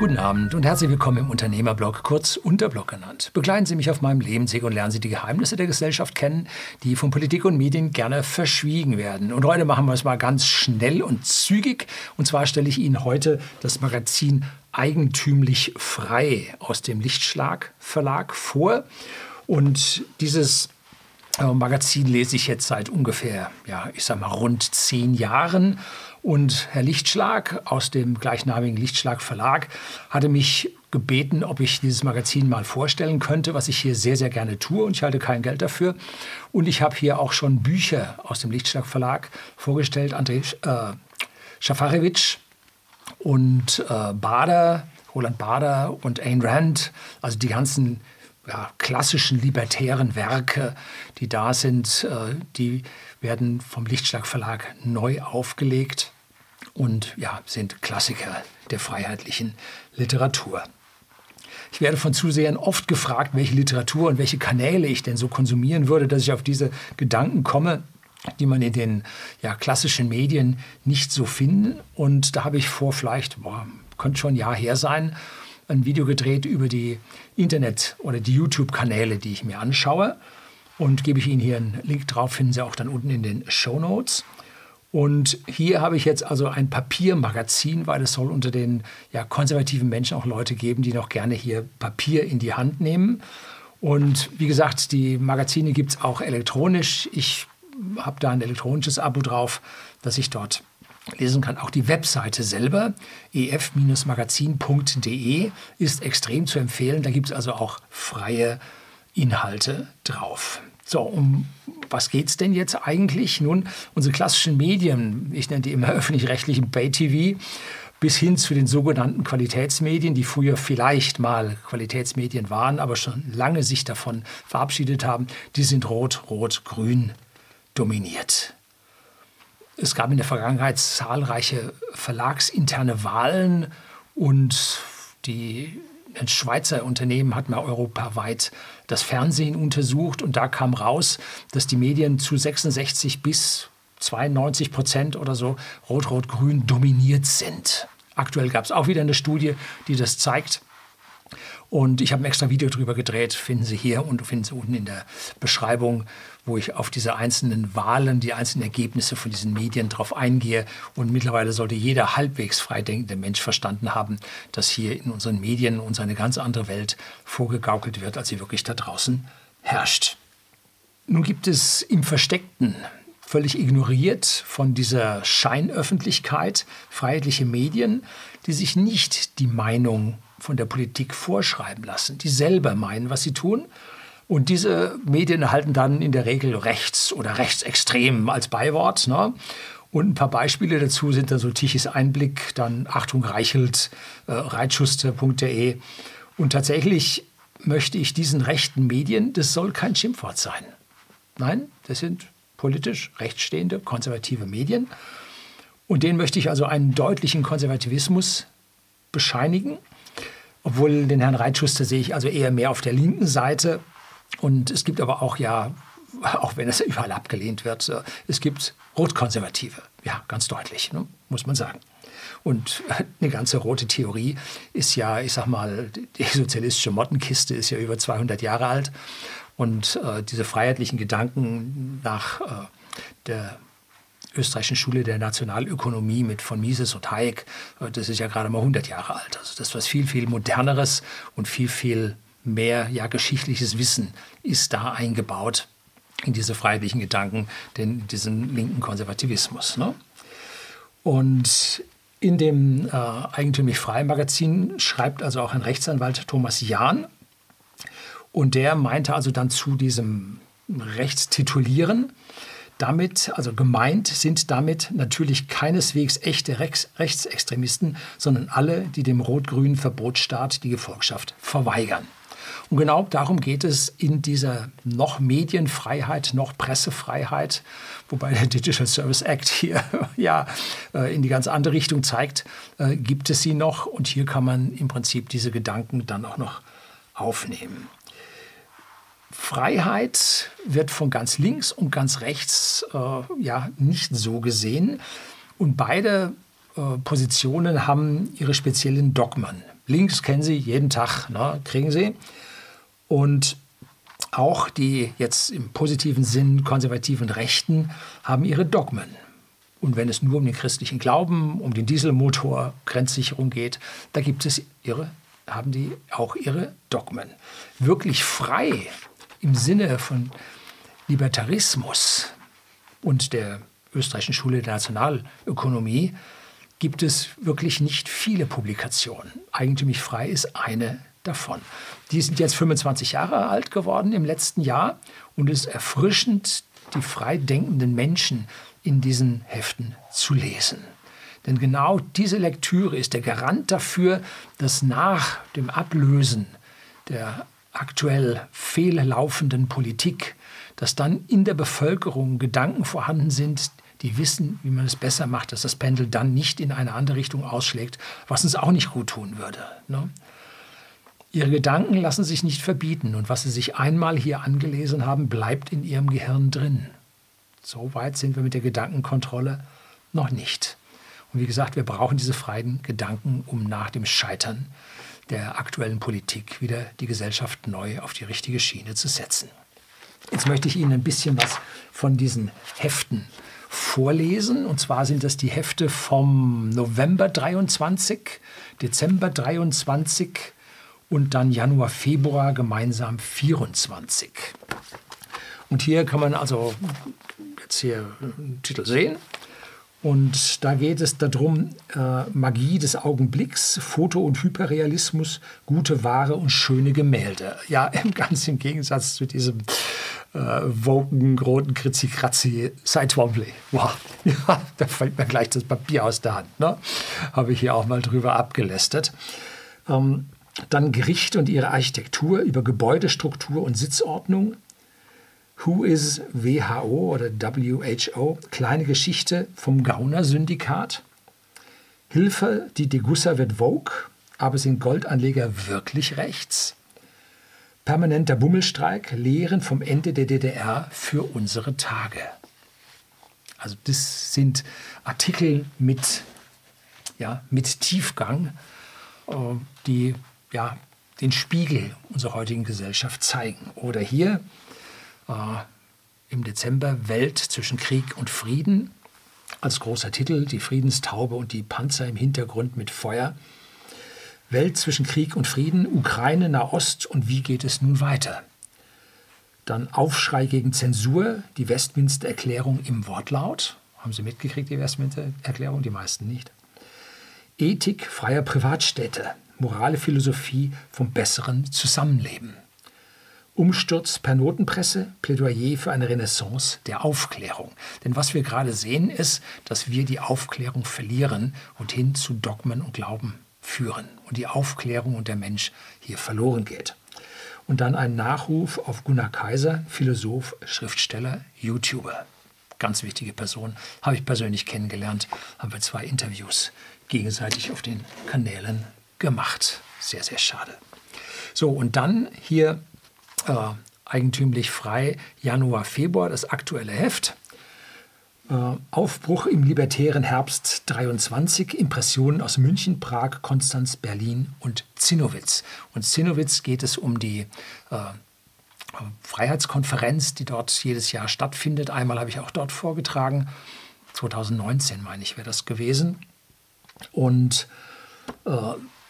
Guten Abend und herzlich willkommen im Unternehmerblog, kurz Unterblog genannt. Begleiten Sie mich auf meinem Lebensweg und lernen Sie die Geheimnisse der Gesellschaft kennen, die von Politik und Medien gerne verschwiegen werden. Und heute machen wir es mal ganz schnell und zügig. Und zwar stelle ich Ihnen heute das Magazin Eigentümlich Frei aus dem Lichtschlag Verlag vor. Und dieses Magazin lese ich jetzt seit ungefähr, ja, ich sag mal, rund zehn Jahren. Und Herr Lichtschlag aus dem gleichnamigen Lichtschlag Verlag hatte mich gebeten, ob ich dieses Magazin mal vorstellen könnte, was ich hier sehr, sehr gerne tue und ich halte kein Geld dafür. Und ich habe hier auch schon Bücher aus dem Lichtschlag Verlag vorgestellt, André äh, Schafarewitsch und äh, Bader, Roland Bader und Ayn Rand, also die ganzen ja, klassischen libertären Werke, die da sind, äh, die werden vom Lichtschlag Verlag neu aufgelegt und ja, sind Klassiker der freiheitlichen Literatur. Ich werde von Zusehern oft gefragt, welche Literatur und welche Kanäle ich denn so konsumieren würde, dass ich auf diese Gedanken komme, die man in den ja, klassischen Medien nicht so finden. Und da habe ich vor vielleicht, boah, könnte schon ein Jahr her sein, ein Video gedreht über die Internet- oder die YouTube-Kanäle, die ich mir anschaue und gebe ich Ihnen hier einen Link drauf, finden Sie auch dann unten in den Show Notes. Und hier habe ich jetzt also ein Papiermagazin, weil es soll unter den ja, konservativen Menschen auch Leute geben, die noch gerne hier Papier in die Hand nehmen. Und wie gesagt, die Magazine gibt es auch elektronisch. Ich habe da ein elektronisches Abo drauf, das ich dort lesen kann. Auch die Webseite selber, ef-magazin.de, ist extrem zu empfehlen. Da gibt es also auch freie Inhalte drauf. So, um was geht es denn jetzt eigentlich? Nun, unsere klassischen Medien, ich nenne die immer öffentlich-rechtlichen Pay-TV, bis hin zu den sogenannten Qualitätsmedien, die früher vielleicht mal Qualitätsmedien waren, aber schon lange sich davon verabschiedet haben, die sind rot, rot, grün dominiert. Es gab in der Vergangenheit zahlreiche verlagsinterne Wahlen und die Schweizer Unternehmen hat mal europaweit das Fernsehen untersucht und da kam raus, dass die Medien zu 66 bis 92 Prozent oder so rot-rot-grün dominiert sind. Aktuell gab es auch wieder eine Studie, die das zeigt. Und ich habe ein extra Video darüber gedreht, finden Sie hier und finden Sie unten in der Beschreibung, wo ich auf diese einzelnen Wahlen, die einzelnen Ergebnisse von diesen Medien drauf eingehe. Und mittlerweile sollte jeder halbwegs freidenkende Mensch verstanden haben, dass hier in unseren Medien uns eine ganz andere Welt vorgegaukelt wird, als sie wirklich da draußen herrscht. Nun gibt es im Versteckten völlig ignoriert von dieser Scheinöffentlichkeit freiheitliche Medien, die sich nicht die Meinung von der Politik vorschreiben lassen, die selber meinen, was sie tun. Und diese Medien erhalten dann in der Regel rechts oder rechtsextrem als Beiwort. Ne? Und ein paar Beispiele dazu sind da so Tichys Einblick, dann Achtung Reichelt, äh, reitschuster.de. Und tatsächlich möchte ich diesen rechten Medien, das soll kein Schimpfwort sein. Nein, das sind politisch rechtsstehende, konservative Medien. Und denen möchte ich also einen deutlichen Konservativismus bescheinigen. Obwohl den Herrn Reitschuster sehe ich also eher mehr auf der linken Seite. Und es gibt aber auch ja, auch wenn es überall abgelehnt wird, äh, es gibt Rotkonservative. Ja, ganz deutlich, ne? muss man sagen. Und eine ganze rote Theorie ist ja, ich sag mal, die sozialistische Mottenkiste ist ja über 200 Jahre alt. Und äh, diese freiheitlichen Gedanken nach äh, der österreichischen Schule der Nationalökonomie mit von Mises und Hayek, das ist ja gerade mal 100 Jahre alt. Also das ist was viel, viel moderneres und viel, viel mehr ja, geschichtliches Wissen ist da eingebaut in diese freiheitlichen Gedanken, in diesen linken Konservativismus. Ne? Und in dem äh, Eigentümlich Frei Magazin schreibt also auch ein Rechtsanwalt Thomas Jahn und der meinte also dann zu diesem Rechtstitulieren, damit, also gemeint sind damit natürlich keineswegs echte Rechts Rechtsextremisten, sondern alle, die dem rot-grünen Verbotsstaat die Gefolgschaft verweigern. Und genau darum geht es in dieser noch Medienfreiheit, noch Pressefreiheit, wobei der Digital Service Act hier ja äh, in die ganz andere Richtung zeigt, äh, gibt es sie noch und hier kann man im Prinzip diese Gedanken dann auch noch aufnehmen. Freiheit wird von ganz links und ganz rechts äh, ja nicht so gesehen. Und beide äh, Positionen haben ihre speziellen Dogmen. Links kennen Sie jeden Tag, ne, kriegen Sie. Und auch die jetzt im positiven Sinn konservativen Rechten haben ihre Dogmen. Und wenn es nur um den christlichen Glauben, um den Dieselmotor, Grenzsicherung geht, da gibt es ihre, haben die auch ihre Dogmen. Wirklich frei im Sinne von Libertarismus und der österreichischen Schule der Nationalökonomie gibt es wirklich nicht viele Publikationen. Eigentümlich frei ist eine davon. Die sind jetzt 25 Jahre alt geworden im letzten Jahr und es ist erfrischend, die frei denkenden Menschen in diesen Heften zu lesen. Denn genau diese Lektüre ist der Garant dafür, dass nach dem Ablösen der aktuell fehllaufenden Politik, dass dann in der Bevölkerung Gedanken vorhanden sind, die wissen, wie man es besser macht, dass das Pendel dann nicht in eine andere Richtung ausschlägt, was uns auch nicht gut tun würde. Ne? Ihre Gedanken lassen sich nicht verbieten und was Sie sich einmal hier angelesen haben, bleibt in Ihrem Gehirn drin. So weit sind wir mit der Gedankenkontrolle noch nicht. Und wie gesagt, wir brauchen diese freien Gedanken, um nach dem Scheitern der aktuellen Politik wieder die Gesellschaft neu auf die richtige Schiene zu setzen. Jetzt möchte ich Ihnen ein bisschen was von diesen Heften vorlesen. Und zwar sind das die Hefte vom November 23, Dezember 23 und dann Januar, Februar gemeinsam 24. Und hier kann man also jetzt hier einen Titel sehen. Und da geht es darum, äh, Magie des Augenblicks, Foto- und Hyperrealismus, gute Ware und schöne Gemälde. Ja, ganz im Gegensatz zu diesem äh, Woken, roten Kritzi-Kratzi, Cy Twombly. Wow, ja, da fällt mir gleich das Papier aus der Hand. Ne? Habe ich hier auch mal drüber abgelästert. Ähm, dann Gerichte und ihre Architektur über Gebäudestruktur und Sitzordnung. Who is WHO oder WHO? Kleine Geschichte vom Gauner-Syndikat. Hilfe, die Degussa wird Vogue, aber sind Goldanleger wirklich rechts? Permanenter Bummelstreik, Lehren vom Ende der DDR für unsere Tage. Also das sind Artikel mit, ja, mit Tiefgang, äh, die ja, den Spiegel unserer heutigen Gesellschaft zeigen. Oder hier im Dezember Welt zwischen Krieg und Frieden als großer Titel, die Friedenstaube und die Panzer im Hintergrund mit Feuer. Welt zwischen Krieg und Frieden, Ukraine, Nahost und wie geht es nun weiter? Dann Aufschrei gegen Zensur, die Westminster-Erklärung im Wortlaut. Haben Sie mitgekriegt, die Westminster-Erklärung? Die meisten nicht. Ethik freier Privatstädte, morale Philosophie vom besseren Zusammenleben. Umsturz per Notenpresse, Plädoyer für eine Renaissance der Aufklärung. Denn was wir gerade sehen, ist, dass wir die Aufklärung verlieren und hin zu Dogmen und Glauben führen und die Aufklärung und der Mensch hier verloren geht. Und dann ein Nachruf auf Gunnar Kaiser, Philosoph, Schriftsteller, YouTuber. Ganz wichtige Person, habe ich persönlich kennengelernt, haben wir zwei Interviews gegenseitig auf den Kanälen gemacht. Sehr, sehr schade. So, und dann hier äh, eigentümlich frei Januar, Februar, das aktuelle Heft. Äh, Aufbruch im libertären Herbst 23, Impressionen aus München, Prag, Konstanz, Berlin und Zinnowitz. Und Zinnowitz geht es um die äh, Freiheitskonferenz, die dort jedes Jahr stattfindet. Einmal habe ich auch dort vorgetragen. 2019 meine ich, wäre das gewesen. Und äh,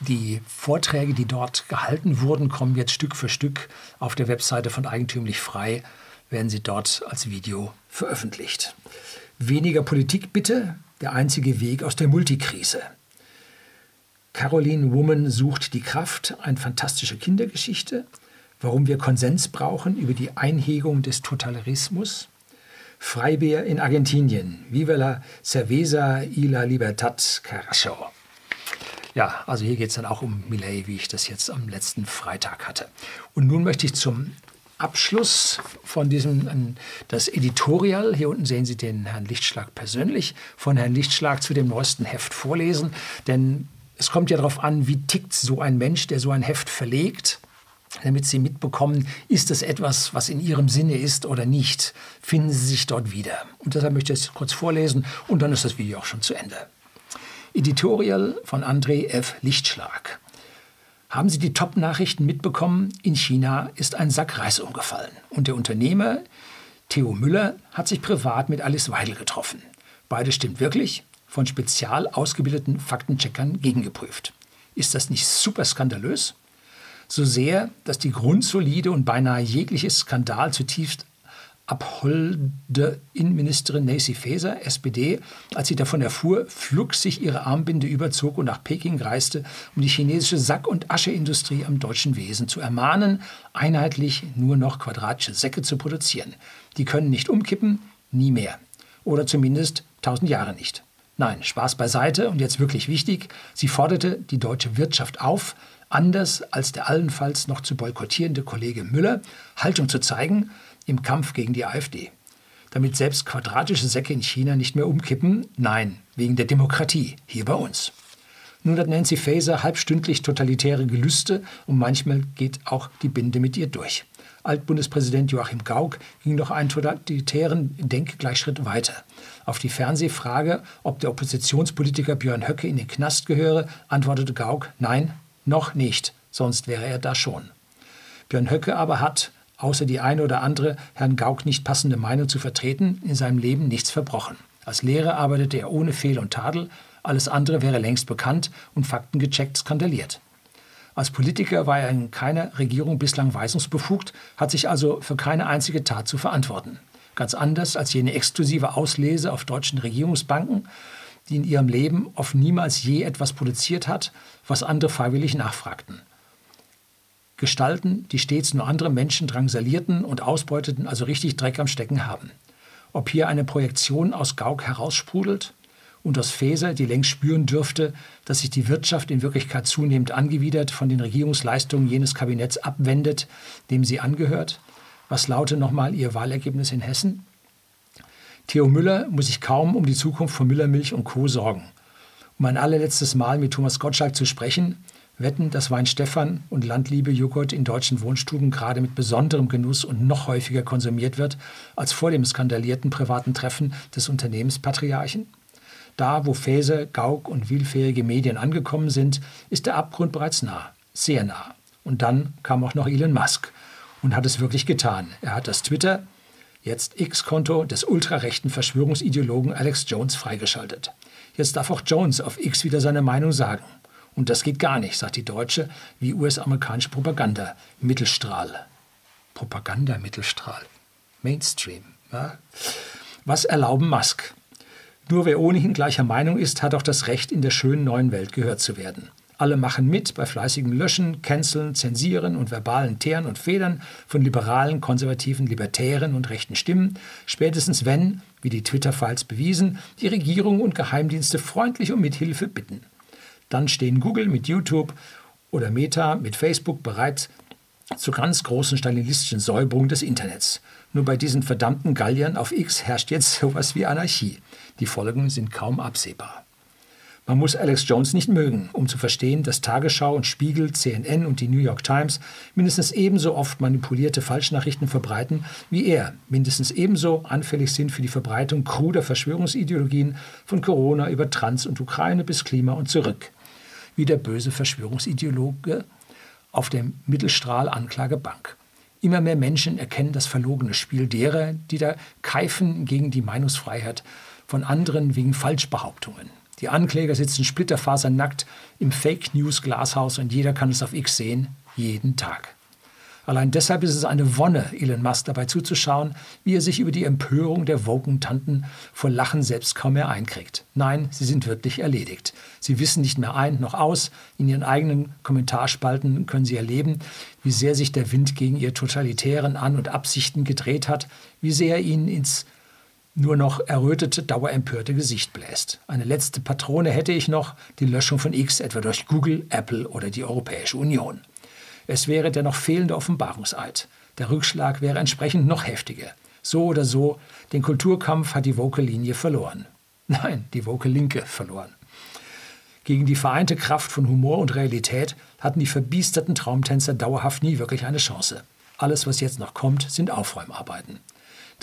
die Vorträge, die dort gehalten wurden, kommen jetzt Stück für Stück auf der Webseite von Eigentümlich Frei, werden sie dort als Video veröffentlicht. Weniger Politik bitte, der einzige Weg aus der Multikrise. Caroline Woman sucht die Kraft, eine fantastische Kindergeschichte. Warum wir Konsens brauchen über die Einhegung des Totalitarismus. Freibier in Argentinien. Viva la cerveza y la libertad, Carajo. Ja, also hier geht es dann auch um Millet, wie ich das jetzt am letzten Freitag hatte. Und nun möchte ich zum Abschluss von diesem, das Editorial, hier unten sehen Sie den Herrn Lichtschlag persönlich, von Herrn Lichtschlag zu dem neuesten Heft vorlesen. Denn es kommt ja darauf an, wie tickt so ein Mensch, der so ein Heft verlegt, damit Sie mitbekommen, ist es etwas, was in Ihrem Sinne ist oder nicht. Finden Sie sich dort wieder. Und deshalb möchte ich es kurz vorlesen und dann ist das Video auch schon zu Ende. Editorial von André F. Lichtschlag. Haben Sie die Top-Nachrichten mitbekommen? In China ist ein Sack Reis umgefallen. Und der Unternehmer Theo Müller hat sich privat mit Alice Weidel getroffen. Beide stimmt wirklich, von spezial ausgebildeten Faktencheckern gegengeprüft. Ist das nicht super skandalös? So sehr, dass die grundsolide und beinahe jegliche Skandal zutiefst abholde Innenministerin Nancy Faeser, SPD, als sie davon erfuhr, flugs sich ihre Armbinde überzog und nach Peking reiste, um die chinesische Sack- und Ascheindustrie am deutschen Wesen zu ermahnen, einheitlich nur noch quadratische Säcke zu produzieren. Die können nicht umkippen, nie mehr. Oder zumindest tausend Jahre nicht. Nein, Spaß beiseite und jetzt wirklich wichtig, sie forderte die deutsche Wirtschaft auf, anders als der allenfalls noch zu boykottierende Kollege Müller, Haltung zu zeigen im Kampf gegen die AfD. Damit selbst quadratische Säcke in China nicht mehr umkippen, nein, wegen der Demokratie, hier bei uns. Nun hat Nancy Faeser halbstündlich totalitäre Gelüste und manchmal geht auch die Binde mit ihr durch. Altbundespräsident Joachim Gauck ging noch einen totalitären Denkgleichschritt weiter. Auf die Fernsehfrage, ob der Oppositionspolitiker Björn Höcke in den Knast gehöre, antwortete Gauck, nein, noch nicht, sonst wäre er da schon. Björn Höcke aber hat, außer die eine oder andere Herrn Gauck nicht passende Meinung zu vertreten, in seinem Leben nichts verbrochen. Als Lehrer arbeitete er ohne Fehl und Tadel, alles andere wäre längst bekannt und faktengecheckt skandaliert. Als Politiker war er in keiner Regierung bislang weisungsbefugt, hat sich also für keine einzige Tat zu verantworten. Ganz anders als jene exklusive Auslese auf deutschen Regierungsbanken, die in ihrem Leben oft niemals je etwas produziert hat, was andere freiwillig nachfragten. Gestalten, die stets nur andere Menschen drangsalierten und ausbeuteten, also richtig Dreck am Stecken haben. Ob hier eine Projektion aus Gauck heraussprudelt und aus Faeser, die längst spüren dürfte, dass sich die Wirtschaft in Wirklichkeit zunehmend angewidert von den Regierungsleistungen jenes Kabinetts abwendet, dem sie angehört, was lautet nochmal Ihr Wahlergebnis in Hessen? Theo Müller muss sich kaum um die Zukunft von Müllermilch und Co. sorgen. Um ein allerletztes Mal mit Thomas Gottschalk zu sprechen, wetten, dass Wein Stefan und Landliebe Joghurt in deutschen Wohnstuben gerade mit besonderem Genuss und noch häufiger konsumiert wird als vor dem skandalierten privaten Treffen des Unternehmenspatriarchen? Da, wo Fäser, Gauck und willfährige Medien angekommen sind, ist der Abgrund bereits nah, sehr nah. Und dann kam auch noch Elon Musk und hat es wirklich getan. Er hat das Twitter, jetzt X-Konto des ultrarechten Verschwörungsideologen Alex Jones freigeschaltet. Jetzt darf auch Jones auf X wieder seine Meinung sagen. Und das geht gar nicht, sagt die deutsche wie US-amerikanische Propaganda. Mittelstrahl. Propaganda Mittelstrahl. Mainstream. Ja? Was erlauben Musk? Nur wer ohnehin gleicher Meinung ist, hat auch das Recht, in der schönen neuen Welt gehört zu werden. Alle machen mit bei fleißigem Löschen, Canceln, Zensieren und verbalen Teeren und Federn von liberalen, konservativen, libertären und rechten Stimmen, spätestens wenn, wie die Twitter-Files bewiesen, die Regierung und Geheimdienste freundlich um Mithilfe bitten. Dann stehen Google mit YouTube oder Meta mit Facebook bereit zur ganz großen stalinistischen Säuberung des Internets. Nur bei diesen verdammten Galliern auf X herrscht jetzt sowas wie Anarchie. Die Folgen sind kaum absehbar. Man muss Alex Jones nicht mögen, um zu verstehen, dass Tagesschau und Spiegel, CNN und die New York Times mindestens ebenso oft manipulierte Falschnachrichten verbreiten, wie er mindestens ebenso anfällig sind für die Verbreitung kruder Verschwörungsideologien von Corona über Trans und Ukraine bis Klima und zurück, wie der böse Verschwörungsideologe auf der Mittelstrahl-Anklagebank. Immer mehr Menschen erkennen das verlogene Spiel derer, die da keifen gegen die Meinungsfreiheit von anderen wegen Falschbehauptungen. Die Ankläger sitzen splitterfasernackt im Fake News Glashaus und jeder kann es auf X sehen, jeden Tag. Allein deshalb ist es eine Wonne, Elon Musk dabei zuzuschauen, wie er sich über die Empörung der Woken-Tanten vor Lachen selbst kaum mehr einkriegt. Nein, sie sind wirklich erledigt. Sie wissen nicht mehr ein noch aus. In ihren eigenen Kommentarspalten können sie erleben, wie sehr sich der Wind gegen ihr totalitären An- und Absichten gedreht hat, wie sehr er ihnen ins nur noch errötete, dauerempörte Gesicht bläst. Eine letzte Patrone hätte ich noch, die Löschung von X etwa durch Google, Apple oder die Europäische Union. Es wäre der noch fehlende Offenbarungseid. Der Rückschlag wäre entsprechend noch heftiger. So oder so, den Kulturkampf hat die Woke-Linie verloren. Nein, die Woke-Linke verloren. Gegen die vereinte Kraft von Humor und Realität hatten die verbiesterten Traumtänzer dauerhaft nie wirklich eine Chance. Alles, was jetzt noch kommt, sind Aufräumarbeiten.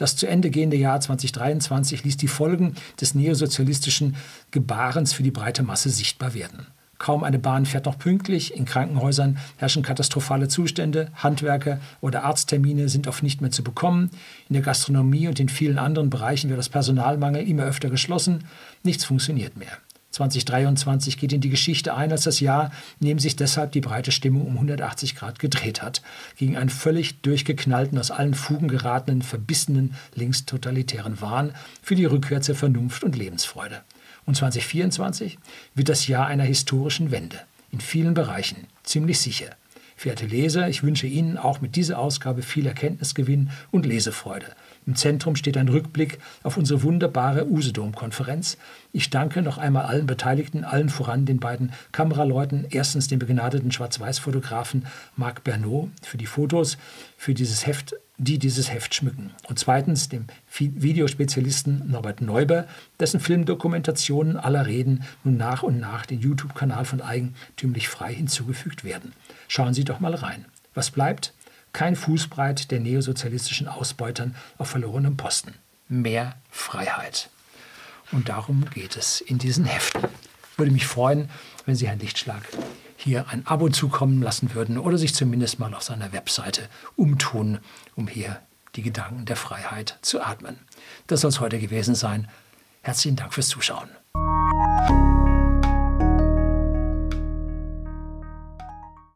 Das zu Ende gehende Jahr 2023 ließ die Folgen des neosozialistischen Gebarens für die breite Masse sichtbar werden. Kaum eine Bahn fährt noch pünktlich. In Krankenhäusern herrschen katastrophale Zustände. Handwerker oder Arzttermine sind oft nicht mehr zu bekommen. In der Gastronomie und in vielen anderen Bereichen wird das Personalmangel immer öfter geschlossen. Nichts funktioniert mehr. 2023 geht in die Geschichte ein als das Jahr, in dem sich deshalb die breite Stimmung um 180 Grad gedreht hat. Gegen einen völlig durchgeknallten, aus allen Fugen geratenen, verbissenen, linkstotalitären Wahn für die Rückkehr zur Vernunft und Lebensfreude. Und 2024 wird das Jahr einer historischen Wende. In vielen Bereichen, ziemlich sicher. Verehrte Leser, ich wünsche Ihnen auch mit dieser Ausgabe viel Erkenntnisgewinn und Lesefreude. Im Zentrum steht ein Rückblick auf unsere wunderbare Usedom-Konferenz. Ich danke noch einmal allen Beteiligten, allen voran den beiden Kameraleuten. Erstens dem begnadeten Schwarz-Weiß-Fotografen Marc Bernot für die Fotos, für dieses Heft, die dieses Heft schmücken. Und zweitens dem Videospezialisten Norbert Neuber, dessen Filmdokumentationen aller Reden nun nach und nach den YouTube-Kanal von Eigentümlich Frei hinzugefügt werden. Schauen Sie doch mal rein. Was bleibt? Kein Fußbreit der neosozialistischen Ausbeutern auf verlorenem Posten. Mehr Freiheit. Und darum geht es in diesen Heften. Würde mich freuen, wenn Sie Herrn Lichtschlag hier ein Abo zukommen lassen würden oder sich zumindest mal auf seiner Webseite umtun, um hier die Gedanken der Freiheit zu atmen. Das soll es heute gewesen sein. Herzlichen Dank fürs Zuschauen.